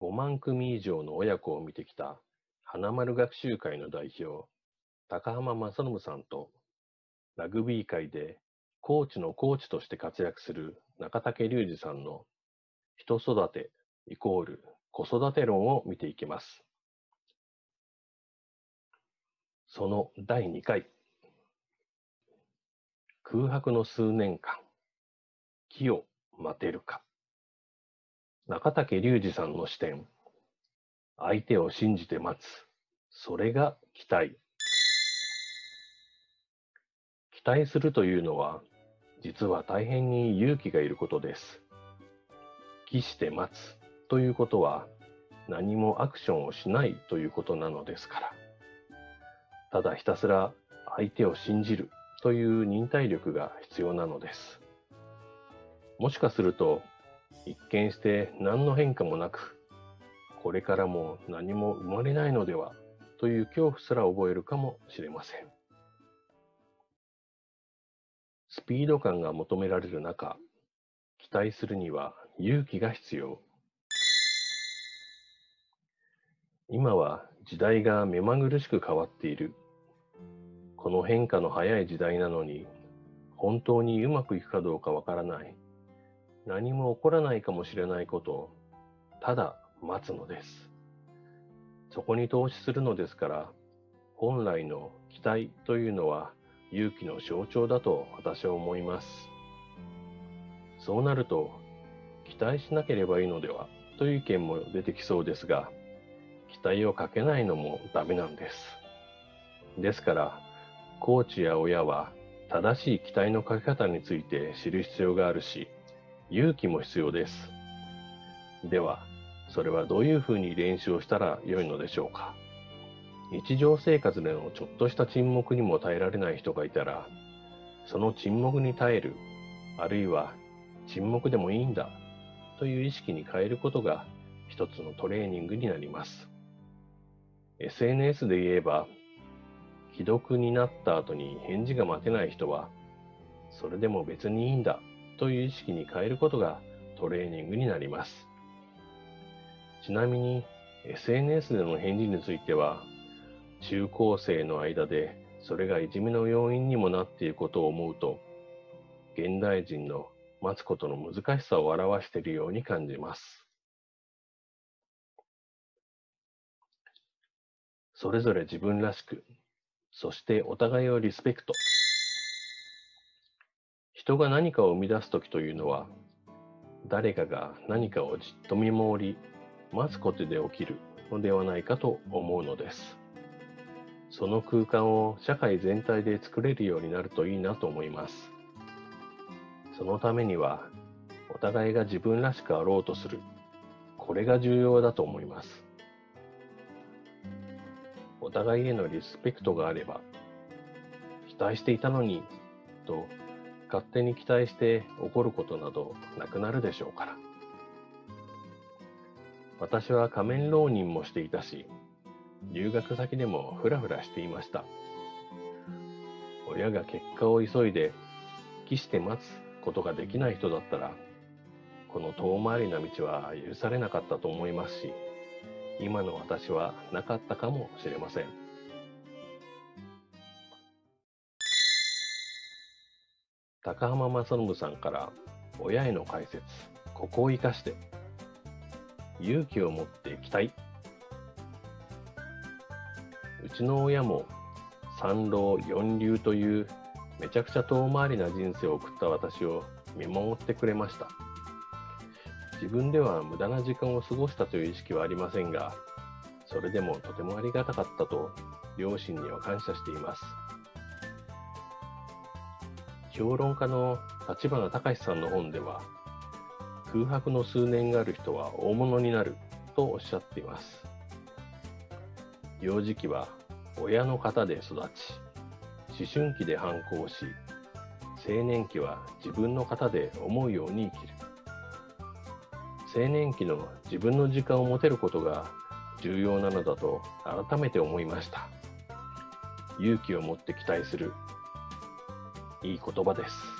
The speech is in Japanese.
5万組以上の親子を見てきた花丸学習会の代表、高浜正信さんと、ラグビー界でコーチのコーチとして活躍する中竹隆二さんの人育てイコール子育て論を見ていきます。その第2回。空白の数年間。木を待てるか。中竹隆二さんの視点。相手を信じて待つ。それが期待。期待するというのは、実は大変に勇気がいることです。期して待つということは、何もアクションをしないということなのですから。ただひたすら相手を信じるという忍耐力が必要なのです。もしかすると、一見して何の変化もなく、これからも何も生まれないのではという恐怖すら覚えるかもしれません。スピード感が求められる中、期待するには勇気が必要。今は時代が目まぐるしく変わっている。この変化の早い時代なのに、本当にうまくいくかどうかわからない。何も起こらないかもしれないことを、ただ待つのです。そこに投資するのですから、本来の期待というのは勇気の象徴だと私は思います。そうなると、期待しなければいいのではという意見も出てきそうですが、期待をかけないのもダメなんです。ですから、コーチや親は正しい期待のかけ方について知る必要があるし、勇気も必要です。では、それはどういうふうに練習をしたらよいのでしょうか？日常生活でのちょっとした沈黙にも耐えられない人がいたら、その沈黙に耐える、あるいは沈黙でもいいんだという意識に変えることが一つのトレーニングになります。SNS で言えば、既読になった後に返事が待てない人は、それでも別にいいんだという意識に変えることがトレーニングになります。ちなみに SNS での返事については、中高生の間でそれがいじめの要因にもなっていることを思うと、現代人の待つことの難しさを表しているように感じます。それぞれ自分らしく、そしてお互いをリスペクト。人が何かを生み出すときというのは、誰かが何かをじっと見守り、待つことで起きるのではないかと思うのです。その空間を社会全体で作れるようになるといいなと思います。そのためには、お互いが自分らしくあろうとする。これが重要だと思います。お互いへのリスペクトがあれば、期待していたのに、と勝手に期待して怒ることなどなくなるでしょうから。私は仮面浪人もしていたし、留学先でもふらふらしていました。親が結果を急いで、期して待つことができない人だったら、この遠回りな道は許されなかったと思いますし、今の私はなかったかもしれません。高浜正信さんから親への解説、ここを生かして、勇気を持って期待。うちの親も三老四流というめちゃくちゃ遠回りな人生を送った私を見守ってくれました。自分では無駄な時間を過ごしたという意識はありませんが、それでもとてもありがたかったと両親には感謝しています。評論家の立花隆さんの本では、空白の数年がある人は大物になるとおっしゃっています。幼児期は親の方で育ち、思春期で反抗し、青年期は自分の型で思うように生きる。青年期の自分の時間を持てることが重要なのだと改めて思いました。勇気を持って期待する。いい言葉です。